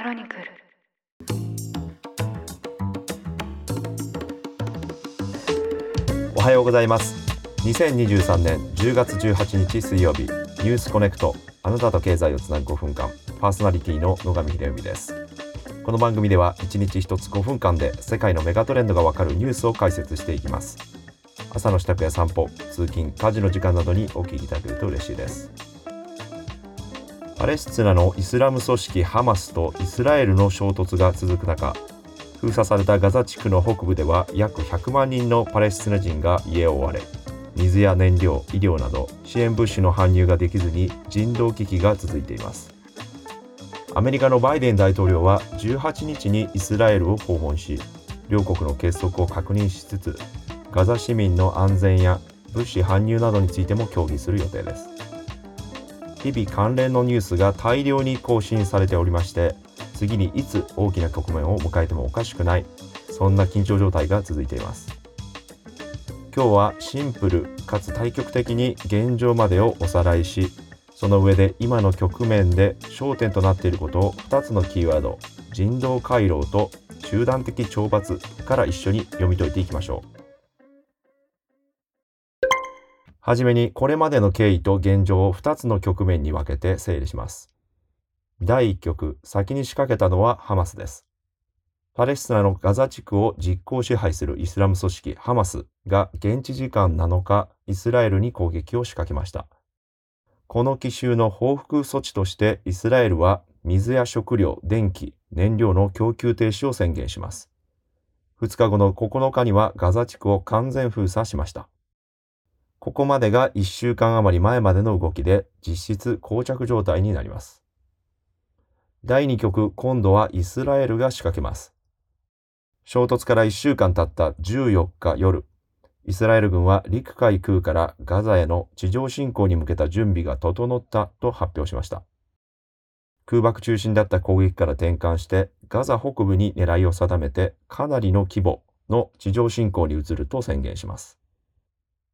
クロニクル。おはようございます。2023年10月18日水曜日ニュースコネクト。あなたと経済をつなぐ5分間パーソナリティの野上秀美です。この番組では1日1つ5分間で世界のメガトレンドがわかるニュースを解説していきます。朝の支度や散歩通勤家事の時間などにお聞きいただけると嬉しいです。パレスチナのイスラム組織ハマスとイスラエルの衝突が続く中封鎖されたガザ地区の北部では約100万人のパレスチナ人が家を追われ水や燃料医療など支援物資の搬入ができずに人道危機が続いています。アメリカのバイデン大統領は18日にイスラエルを訪問し両国の結束を確認しつつガザ市民の安全や物資搬入などについても協議する予定です。日々関連のニュースが大量に更新されておりまして次にいつ大きな局面を迎えてもおかしくないそんな緊張状態が続いています。今日はシンプルかつ対極的に現状までをおさらいしその上で今の局面で焦点となっていることを2つのキーワード人道回廊と集団的懲罰から一緒に読み解いていきましょう。はじめにこれまでの経緯と現状を2つの局面に分けて整理します第1局先に仕掛けたのはハマスですパレスチナのガザ地区を実効支配するイスラム組織ハマスが現地時間7日イスラエルに攻撃を仕掛けましたこの奇襲の報復措置としてイスラエルは水や食料、電気、燃料の供給停止を宣言します。2日後の9日にはガザ地区を完全封鎖しました。ここまでが1週間余り前までの動きで実質膠着状態になります。第2局、今度はイスラエルが仕掛けます。衝突から1週間経った14日夜、イスラエル軍は陸海空からガザへの地上侵攻に向けた準備が整ったと発表しました。空爆中心だった攻撃から転換してガザ北部に狙いを定めてかなりの規模の地上侵攻に移ると宣言します。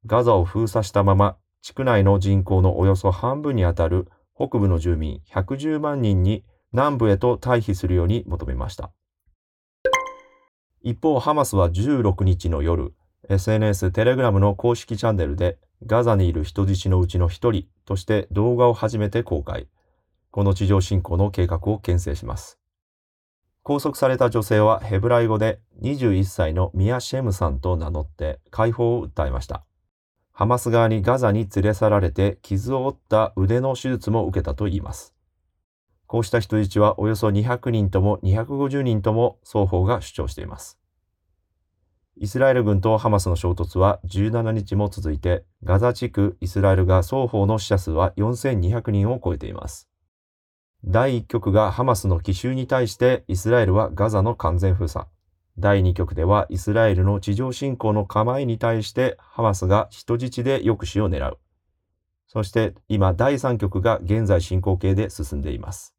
ガザを封鎖したまま、地区内の人口のおよそ半分にあたる北部の住民110万人に南部へと退避するように求めました。一方、ハマスは16日の夜、SNS テレグラムの公式チャンネルでガザにいる人質のうちの一人として動画を初めて公開。この地上侵攻の計画を牽制します。拘束された女性はヘブライ語で21歳のミア・シェムさんと名乗って解放を訴えました。ハマス側にガザに連れ去られて傷を負った腕の手術も受けたといいます。こうした人質はおよそ200人とも250人とも双方が主張しています。イスラエル軍とハマスの衝突は17日も続いて、ガザ地区、イスラエルが双方の死者数は4200人を超えています。第1局がハマスの奇襲に対してイスラエルはガザの完全封鎖。第2局ではイスラエルの地上侵攻の構えに対してハマスが人質で抑止を狙う。そして今第3局が現在進行形で進んでいます。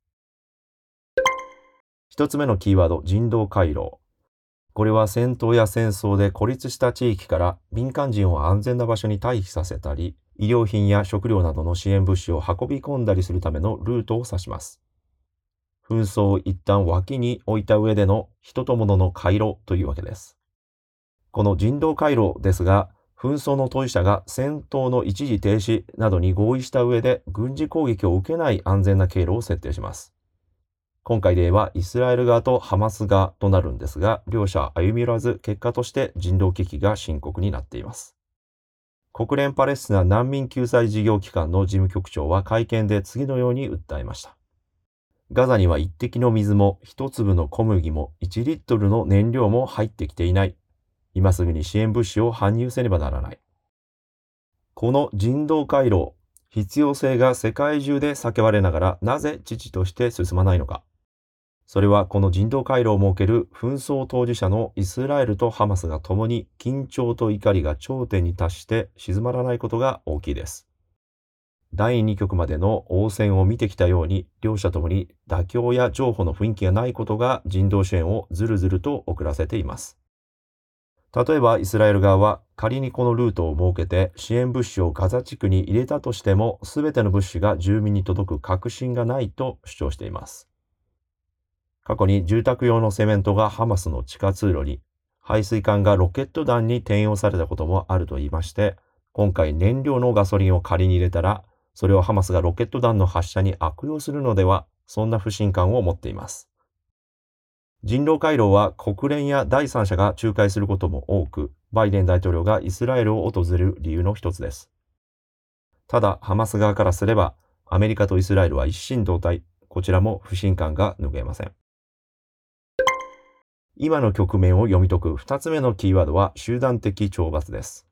一つ目のキーワード、人道回廊。これは戦闘や戦争で孤立した地域から民間人を安全な場所に退避させたり、医療品や食料などの支援物資を運び込んだりするためのルートを指します。紛争を一旦脇に置いた上での人と物の回路というわけです。この人道回廊ですが、紛争の当事者が戦闘の一時停止などに合意した上で軍事攻撃を受けない安全な経路を設定します。今回で言えばイスラエル側とハマス側となるんですが、両者歩み寄らず結果として人道危機が深刻になっています。国連パレスチナ難民救済事業機関の事務局長は会見で次のように訴えました。ガザには一滴の水も一粒の小麦も1リットルの燃料も入ってきていない。今すぐに支援物資を搬入せねばならない。この人道回廊、必要性が世界中で叫ばれながらなぜ父として進まないのか。それはこの人道回廊を設ける紛争当事者のイスラエルとハマスが共に緊張と怒りが頂点に達して静まらないことが大きいです。第2局までの応戦を見てきたように、両者ともに妥協や譲歩の雰囲気がないことが人道支援をずるずると遅らせています。例えばイスラエル側は仮にこのルートを設けて支援物資をガザ地区に入れたとしても全ての物資が住民に届く確信がないと主張しています。過去に住宅用のセメントがハマスの地下通路に、排水管がロケット弾に転用されたこともあると言いまして、今回燃料のガソリンを仮に入れたら、それをハマスがロケット弾の発射に悪用するのでは、そんな不信感を持っています。人道回廊は国連や第三者が仲介することも多く、バイデン大統領がイスラエルを訪れる理由の一つです。ただ、ハマス側からすれば、アメリカとイスラエルは一心同体、こちらも不信感が拭えません。今の局面を読み解く二つ目のキーワードは集団的懲罰です。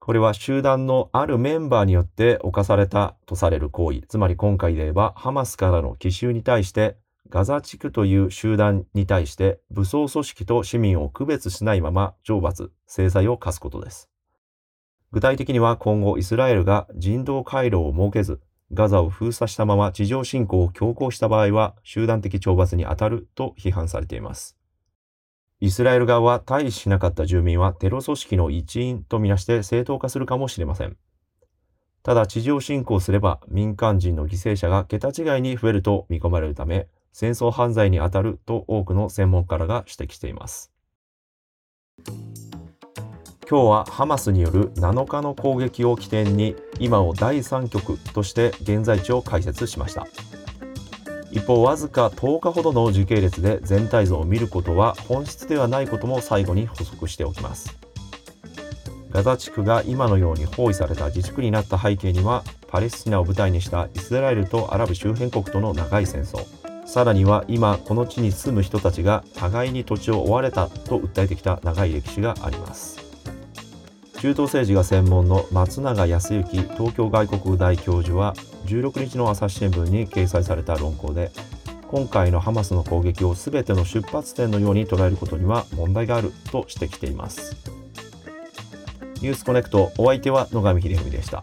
これは集団のあるメンバーによって犯されたとされる行為、つまり今回で言えばハマスからの奇襲に対してガザ地区という集団に対して武装組織と市民を区別しないまま懲罰、制裁を課すことです。具体的には今後イスラエルが人道回廊を設けず、ガザを封鎖したまま地上侵攻を強行した場合は集団的懲罰に当たると批判されています。イスラエル側は退避しなかった住民はテロ組織の一員とみなして正当化するかもしれません。ただ地上侵攻すれば民間人の犠牲者が桁違いに増えると見込まれるため、戦争犯罪に当たると多くの専門家らが指摘しています。今日はハマスによる7日の攻撃を起点に今を第3局として現在地を解説しました。一方わずか10日ほどの時系列で全体像を見ることは本質ではないことも最後に補足しておきます。ガザ地区が今のように包囲された自治区になった背景にはパレスチナを舞台にしたイスラエルとアラブ周辺国との長い戦争。さらには今この地に住む人たちが互いに土地を追われたと訴えてきた長い歴史があります。中東政治が専門の松永康之東京外国大教授は16日の朝日新聞に掲載された論考で今回のハマスの攻撃を全ての出発点のように捉えることには問題があると指摘しています。ニュースコネクトお相手は野上秀文でした。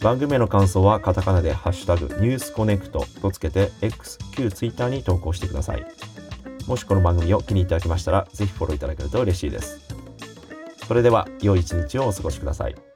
番組への感想はカタカナでハッシュタグニュースコネクトとつけて X、旧 Twitter に投稿してください。もしこの番組を気に入っていただけましたらぜひフォローいただけると嬉しいです。それでは良い一日をお過ごしください。